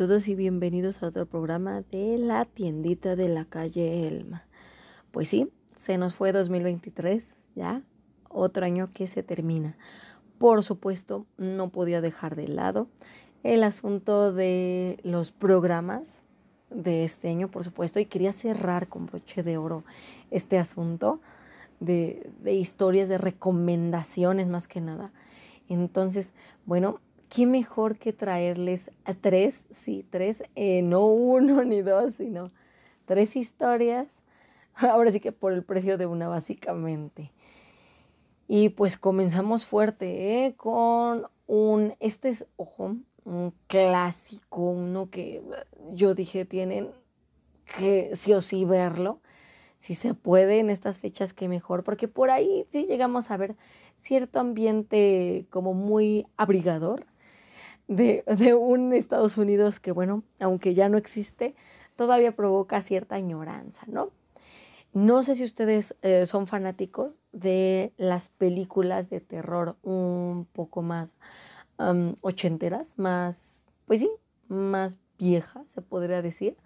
Todos y bienvenidos a otro programa de la tiendita de la calle Elma. Pues sí, se nos fue 2023, ya, otro año que se termina. Por supuesto, no podía dejar de lado el asunto de los programas de este año, por supuesto, y quería cerrar con broche de oro este asunto de, de historias, de recomendaciones más que nada. Entonces, bueno, qué mejor que traerles a tres, sí, tres, eh, no uno ni dos, sino tres historias, ahora sí que por el precio de una básicamente. Y pues comenzamos fuerte, ¿eh? Con un, este es, ojo, un clásico, uno que yo dije tienen que sí o sí verlo, si se puede en estas fechas, que mejor, porque por ahí sí llegamos a ver cierto ambiente como muy abrigador, de, un Estados Unidos que, bueno, aunque ya no existe, todavía provoca cierta añoranza, ¿no? No sé si ustedes eh, son fanáticos de las películas de terror un poco más ochenteras, más, pues sí, más viejas, se podría decir.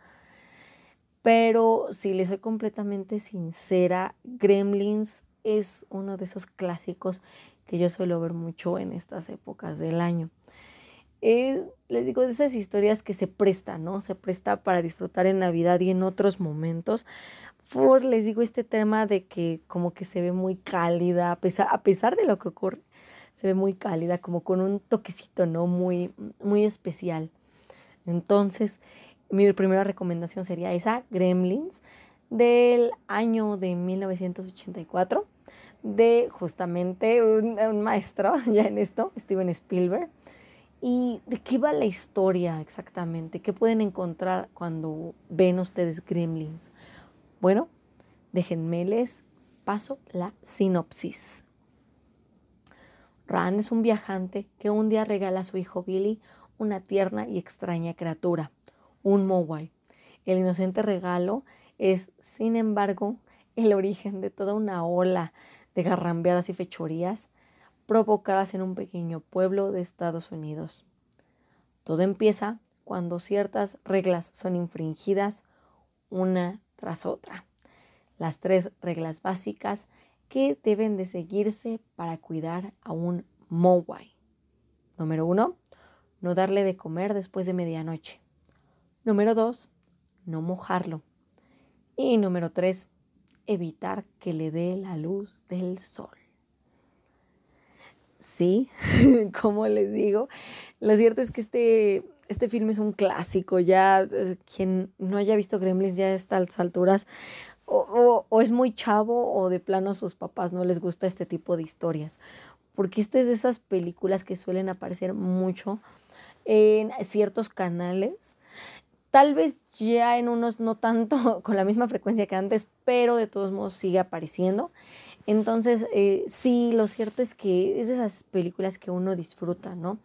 Pero si les soy completamente sincera, Gremlins es uno de esos clásicos que yo suelo ver mucho en estas épocas del año les digo, de esas historias que se prestan, ¿no? Se presta para disfrutar en Navidad y en otros momentos. Por, les digo, este tema de que como que se ve muy cálida, a pesar, a pesar de lo que ocurre, se ve muy cálida, como con un toquecito, ¿no? Muy, muy especial. Entonces, mi primera recomendación sería esa, Gremlins, del año de 1984, de justamente un, un maestro ya en esto, Steven Spielberg. ¿Y de qué va la historia exactamente? ¿Qué pueden encontrar cuando ven ustedes gremlins? Bueno, déjenme les paso la sinopsis. Rand es un viajante que un día regala a su hijo Billy una tierna y extraña criatura, un Mowai. El inocente regalo es, sin embargo, el origen de toda una ola de garrambeadas y fechorías provocadas en un pequeño pueblo de Estados Unidos. Todo empieza cuando ciertas reglas son infringidas una tras otra. Las tres reglas básicas que deben de seguirse para cuidar a un Mowai. Número uno, no darle de comer después de medianoche. Número dos, no mojarlo. Y número tres, evitar que le dé la luz del sol. Sí, como les digo, lo cierto es que este, este filme es un clásico, ya eh, quien no haya visto Gremlins ya a estas alturas o, o, es muy chavo o de plano sus papás no les gusta este tipo de historias, porque este es de esas películas que suelen aparecer mucho en ciertos canales, tal vez ya en unos no tanto con la misma frecuencia que antes, pero de todos modos sigue apareciendo. Entonces, eh, sí, lo cierto es que es de esas películas que uno disfruta, ¿no?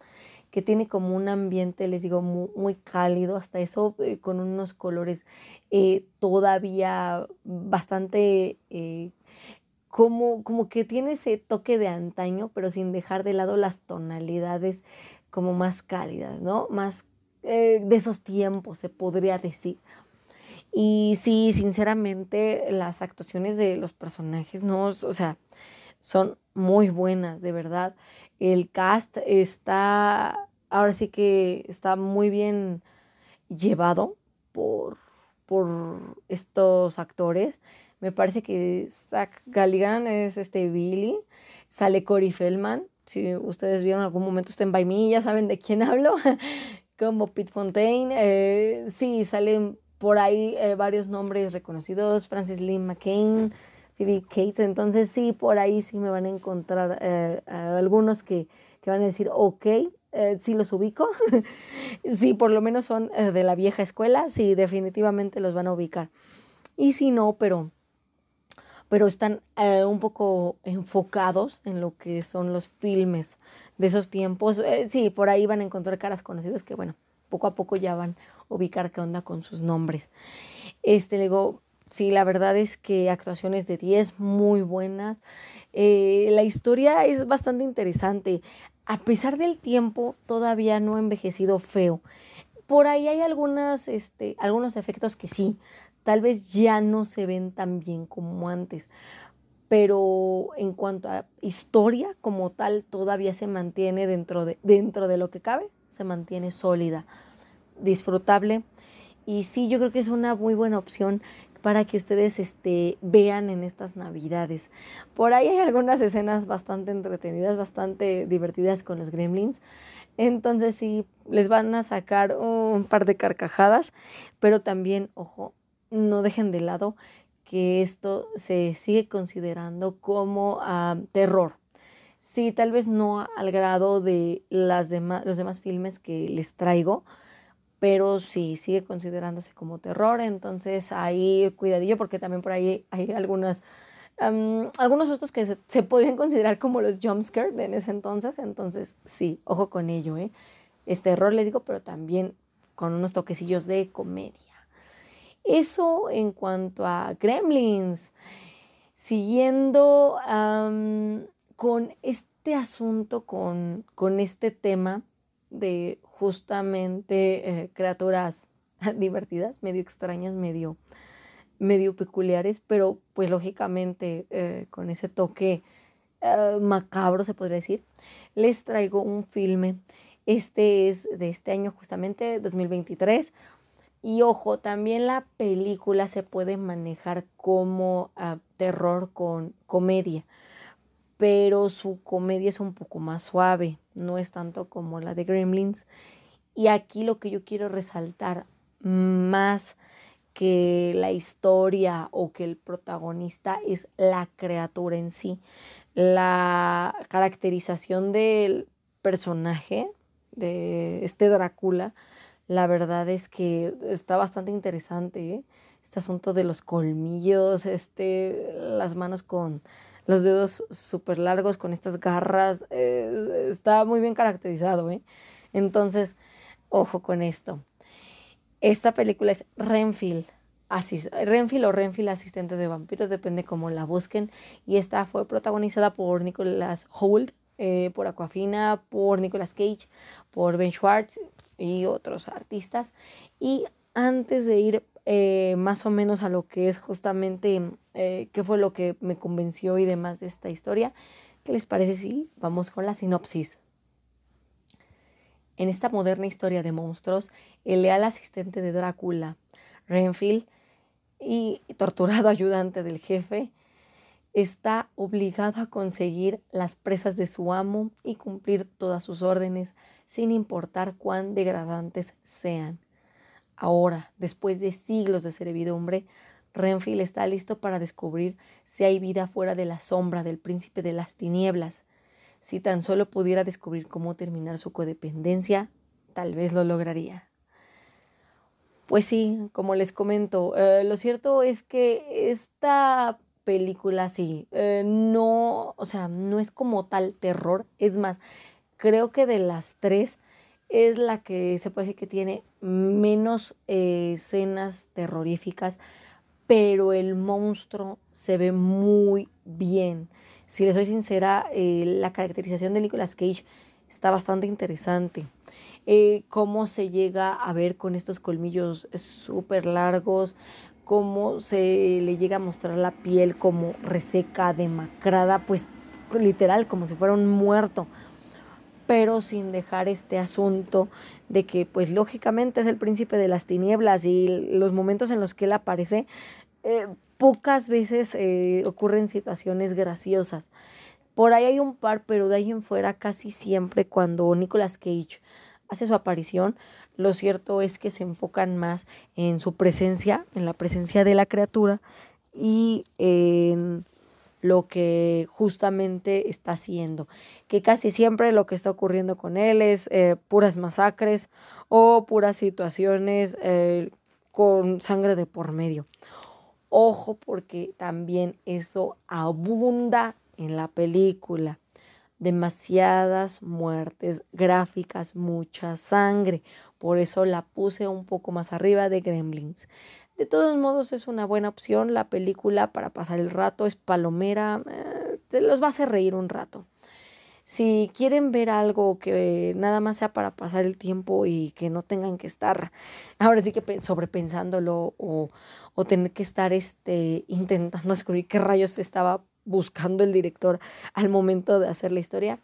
Que tiene como un ambiente, les digo, muy, cálido, hasta eso, eh, con unos colores eh, todavía bastante, como, como que tiene ese toque de antaño, pero sin dejar de lado las tonalidades como más cálidas, ¿no? Más de esos tiempos, se podría decir. Y sí, sinceramente, las actuaciones de los personajes no, o sea, son muy buenas, de verdad. El cast está, ahora sí que está muy bien llevado por, por estos actores. Me parece que Zach Galligan es este Billy, sale Corey Feldman. Si ustedes vieron algún momento Stand By Me, ya saben de quién hablo, como Pete Fontaine. Eh, sí, salen por ahí eh, varios nombres reconocidos, Francis Lynn McCain, Phoebe Cates, entonces sí, por ahí sí me van a encontrar eh, algunos que, que, van a decir, ok, eh, sí los ubico, sí, por lo menos son de la vieja escuela, sí, definitivamente los van a ubicar. Y si no, pero, pero están un poco enfocados en lo que son los filmes de esos tiempos, sí, por ahí van a encontrar caras conocidas que, bueno, poco a poco ya van a ubicar qué onda con sus nombres. Este, digo, sí, la verdad es que actuaciones de 10 muy buenas. Eh, la historia es bastante interesante. A pesar del tiempo, todavía no ha envejecido feo. por ahí hay algunas, este, algunos efectos que sí, tal vez ya no se ven tan bien como antes, pero en cuanto a historia como tal, todavía se mantiene dentro de, dentro de lo que cabe, se mantiene sólida, disfrutable. Y sí, yo creo que es una muy buena opción para que ustedes este, vean en estas navidades. Por ahí hay algunas escenas bastante entretenidas, bastante divertidas con los gremlins. Entonces sí, les van a sacar un par de carcajadas, pero también, ojo, no dejen de lado que esto se sigue considerando como ah, terror. Sí, tal vez no al grado de las demás, los demás filmes que les traigo, pero sí sigue considerándose como terror, entonces ahí cuidadillo porque también por ahí hay algunas algunos sustos que se, podrían considerar como los jumpscares de en ese entonces, entonces sí, ojo con ello, ¿eh? Es terror, les digo, pero también con unos toquecillos de comedia. Eso en cuanto a Gremlins. Siguiendo con este asunto, con, con este tema de justamente eh, criaturas divertidas, medio extrañas, medio, medio peculiares, pero pues lógicamente eh, con ese toque eh, macabro se podría decir, les traigo un filme. Este es de este año justamente, 2023. Y ojo, también la película se puede manejar como ah, terror con comedia, pero su comedia es un poco más suave no es tanto como la de Gremlins. Y aquí lo que yo quiero resaltar más que la historia o que el protagonista es la criatura en sí. La caracterización del personaje de este Drácula, la verdad es que está bastante interesante. ¿eh? Este asunto de los colmillos, este, las manos con los dedos súper largos con estas garras. Eh, está muy bien caracterizado, ¿eh? Entonces, ojo con esto. Esta película es Renfield. Renfield o Renfield asistente de vampiros, depende cómo la busquen. Y esta fue protagonizada por Nicholas Hoult, eh, por Aquafina, por Nicolas Cage, por Ben Schwartz y otros artistas. Y antes de ir eh, más o menos a lo que es justamente eh, qué fue lo que me convenció y demás de esta historia. ¿Qué les parece si vamos con la sinopsis? En esta moderna historia de monstruos, el leal asistente de Drácula, Renfield, y torturado ayudante del jefe, está obligado a conseguir las presas de su amo y cumplir todas sus órdenes, sin importar cuán degradantes sean. Ahora, después de siglos de servidumbre, Renfield está listo para descubrir si hay vida fuera de la sombra del príncipe de las tinieblas. Si tan solo pudiera descubrir cómo terminar su codependencia, tal vez lo lograría. Pues sí, como les comento, eh, lo cierto es que esta película sí, eh, no, o sea, no es como tal terror, es más, creo que de las tres, es la que se puede decir que tiene menos eh, escenas terroríficas, pero el monstruo se ve muy bien. Si les soy sincera, eh, la caracterización de Nicolas Cage está bastante interesante. Eh, cómo se llega a ver con estos colmillos súper largos, cómo se le llega a mostrar la piel como reseca, demacrada, pues literal, como si fuera un muerto pero sin dejar este asunto de que pues lógicamente es el príncipe de las tinieblas y los momentos en los que él aparece, eh, pocas veces eh, ocurren situaciones graciosas. Por ahí hay un par, pero de ahí en fuera casi siempre cuando Nicolas Cage hace su aparición, lo cierto es que se enfocan más en su presencia, en la presencia de la criatura y en lo que justamente está haciendo, que casi siempre lo que está ocurriendo con él es eh, puras masacres o puras situaciones eh, con sangre de por medio. Ojo porque también eso abunda en la película. Demasiadas muertes gráficas, mucha sangre. Por eso la puse un poco más arriba de Gremlins. De todos modos es una buena opción la película para pasar el rato, es palomera, eh, se los va a hacer reír un rato. Si quieren ver algo que nada más sea para pasar el tiempo y que no tengan que estar, ahora sí que sobrepensándolo o, o tener que estar este, intentando descubrir qué rayos estaba buscando el director al momento de hacer la historia,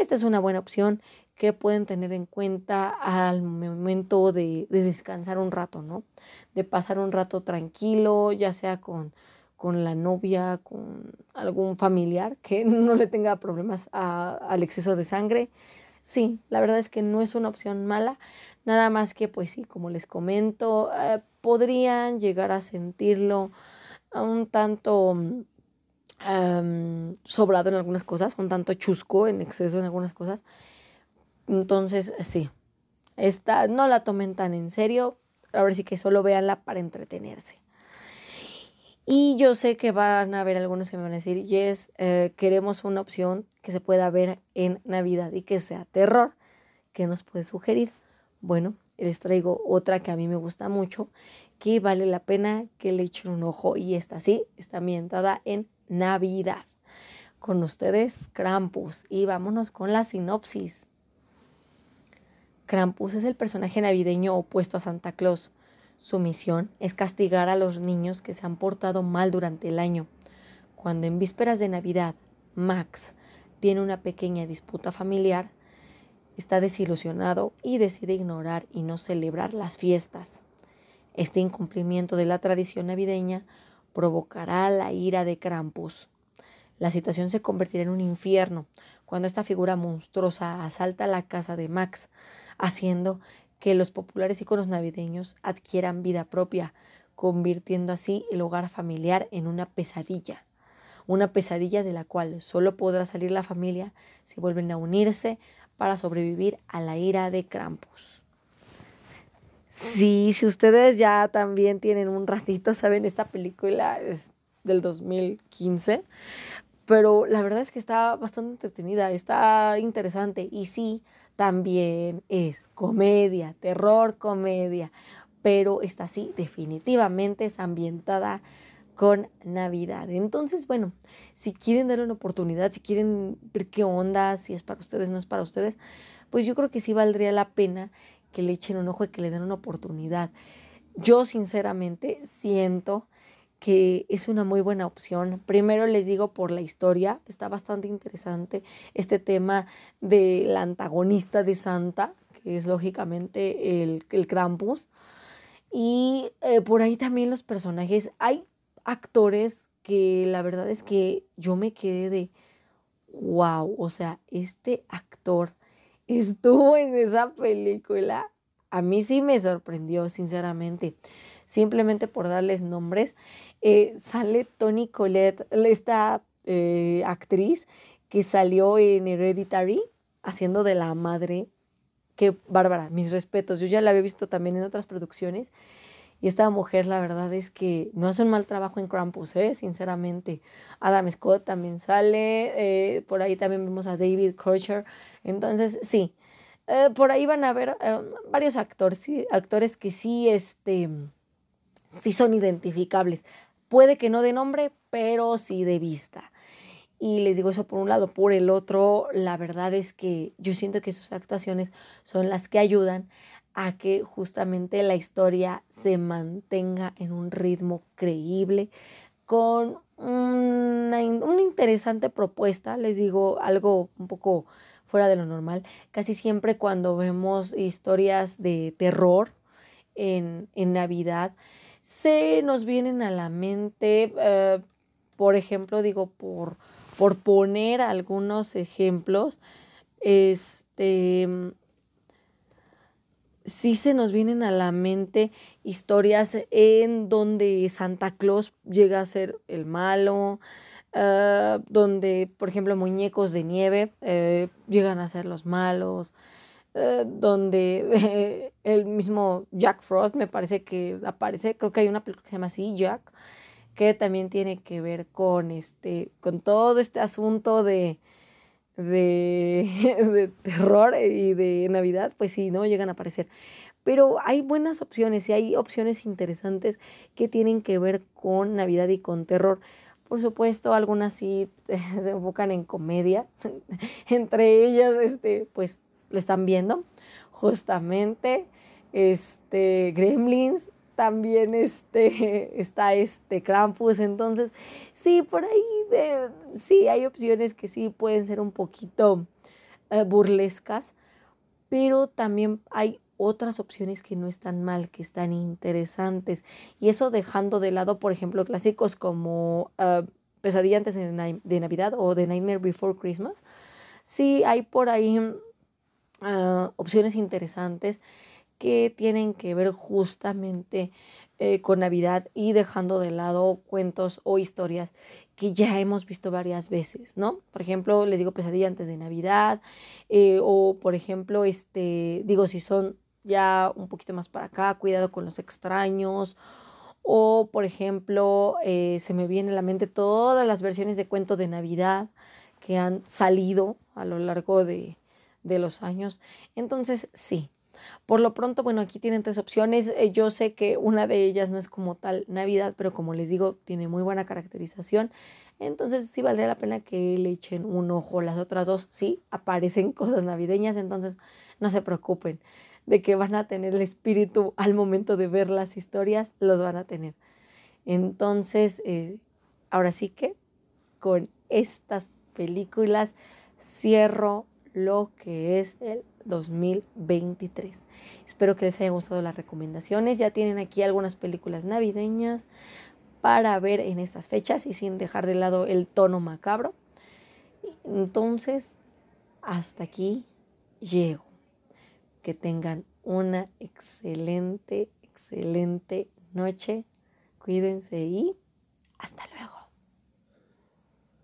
esta es una buena opción que pueden tener en cuenta al momento de, descansar un rato, ¿no? De pasar un rato tranquilo, ya sea con, con la novia, con algún familiar que no le tenga problemas al exceso de sangre. Sí, la verdad es que no es una opción mala, nada más que pues sí, como les comento, eh, podrían llegar a sentirlo un tanto sobrado en algunas cosas, un tanto chusco en exceso en algunas cosas. Entonces, sí, esta no la tomen tan en serio, ahora sí que solo véanla para entretenerse. Y yo sé que van a haber algunos que me van a decir, yes, eh, queremos una opción que se pueda ver en Navidad y que sea terror. ¿Qué nos puede sugerir? Bueno, les traigo otra que a mí me gusta mucho, que vale la pena que le echen un ojo y esta sí, está ambientada en Navidad. Con ustedes, Krampus. Y vámonos con la sinopsis. Krampus es el personaje navideño opuesto a Santa Claus. Su misión es castigar a los niños que se han portado mal durante el año. Cuando en vísperas de Navidad, Max tiene una pequeña disputa familiar, está desilusionado y decide ignorar y no celebrar las fiestas. Este incumplimiento de la tradición navideña provocará la ira de Krampus. La situación se convertirá en un infierno cuando esta figura monstruosa asalta la casa de Max, haciendo que los populares iconos navideños adquieran vida propia, convirtiendo así el hogar familiar en una pesadilla. Una pesadilla de la cual solo podrá salir la familia si vuelven a unirse para sobrevivir a la ira de Krampus. Sí, si ustedes ya también tienen un ratito, saben, esta película es del 2015, pero la verdad es que está bastante entretenida, está interesante y sí, también es comedia, terror, comedia, pero esta sí, definitivamente es ambientada con Navidad. Entonces, bueno, si quieren darle una oportunidad, si quieren ver qué onda, si es para ustedes, no es para ustedes, pues yo creo que sí valdría la pena que le echen un ojo y que le den una oportunidad. Yo sinceramente siento que es una muy buena opción. Primero les digo por la historia, está bastante interesante este tema del antagonista de Santa, que es lógicamente el, el Krampus. Y eh, por ahí también los personajes, hay actores que la verdad es que yo me quedé de, wow, o sea, este actor estuvo en esa película, a mí sí me sorprendió, sinceramente. Simplemente por darles nombres, eh, sale Tony Collette, esta eh, actriz que salió en Hereditary haciendo de la madre. Qué bárbara, mis respetos. Yo ya la había visto también en otras producciones. Y esta mujer, la verdad es que no hace un mal trabajo en Krampus, ¿eh? sinceramente. Adam Scott también sale. por ahí también vemos a David Crusher. Entonces, sí, eh, por ahí van a ver eh, varios actores, actores que sí, este, sí son identificables. Puede que no de nombre, pero sí de vista. Y les digo eso por un lado. Por el otro, la verdad es que yo siento que sus actuaciones son las que ayudan a que justamente la historia se mantenga en un ritmo creíble, con una, una interesante propuesta, les digo algo un poco fuera de lo normal. Casi siempre cuando vemos historias de terror en, Navidad, se nos vienen a la mente, eh, por ejemplo, digo, por, por poner algunos ejemplos, este, sí se nos vienen a la mente historias en donde Santa Claus llega a ser el malo, Ah, donde, por ejemplo, muñecos de nieve eh, llegan a ser los malos, eh, donde el mismo Jack Frost me parece que aparece, creo que hay una película que se llama así, Jack, que también tiene que ver con, este, con todo este asunto de, de, de terror y de Navidad, pues sí, ¿no? Llegan a aparecer. Pero hay buenas opciones y hay opciones interesantes que tienen que ver con Navidad y con terror. Por supuesto, algunas sí se enfocan en comedia. Entre ellas, este, pues lo están viendo. Justamente, este, Gremlins, también este, está este Krampus. Entonces, sí, por ahí sí hay opciones que sí pueden ser un poquito eh, burlescas, pero también hay otras opciones que no están mal, que están interesantes. Y eso dejando de lado, por ejemplo, clásicos como uh, Pesadilla antes de, Navidad o The Nightmare Before Christmas. Sí hay por ahí uh, opciones interesantes que tienen que ver justamente eh, con Navidad y dejando de lado cuentos o historias que ya hemos visto varias veces, ¿no? Por ejemplo, les digo pesadilla antes de Navidad, eh, o por ejemplo, este, digo, si son ya un poquito más para acá, cuidado con los extraños, o por ejemplo, eh, se me viene a la mente todas las versiones de cuento de Navidad que han salido a lo largo de, de los años. Entonces, sí, por lo pronto, bueno, aquí tienen tres opciones. Eh, yo sé que una de ellas no es como tal Navidad, pero como les digo, tiene muy buena caracterización. Entonces sí valdría la pena que le echen un ojo. Las otras dos sí aparecen cosas navideñas, entonces no se preocupen de que van a tener el espíritu al momento de ver las historias, los van a tener. Entonces, eh, ahora sí que con estas películas cierro lo que es el 2023. Espero que les haya gustado las recomendaciones. Ya tienen aquí algunas películas navideñas para ver en estas fechas y sin dejar de lado el tono macabro. Entonces, hasta aquí llego. Que tengan una excelente, excelente noche. Cuídense y hasta luego.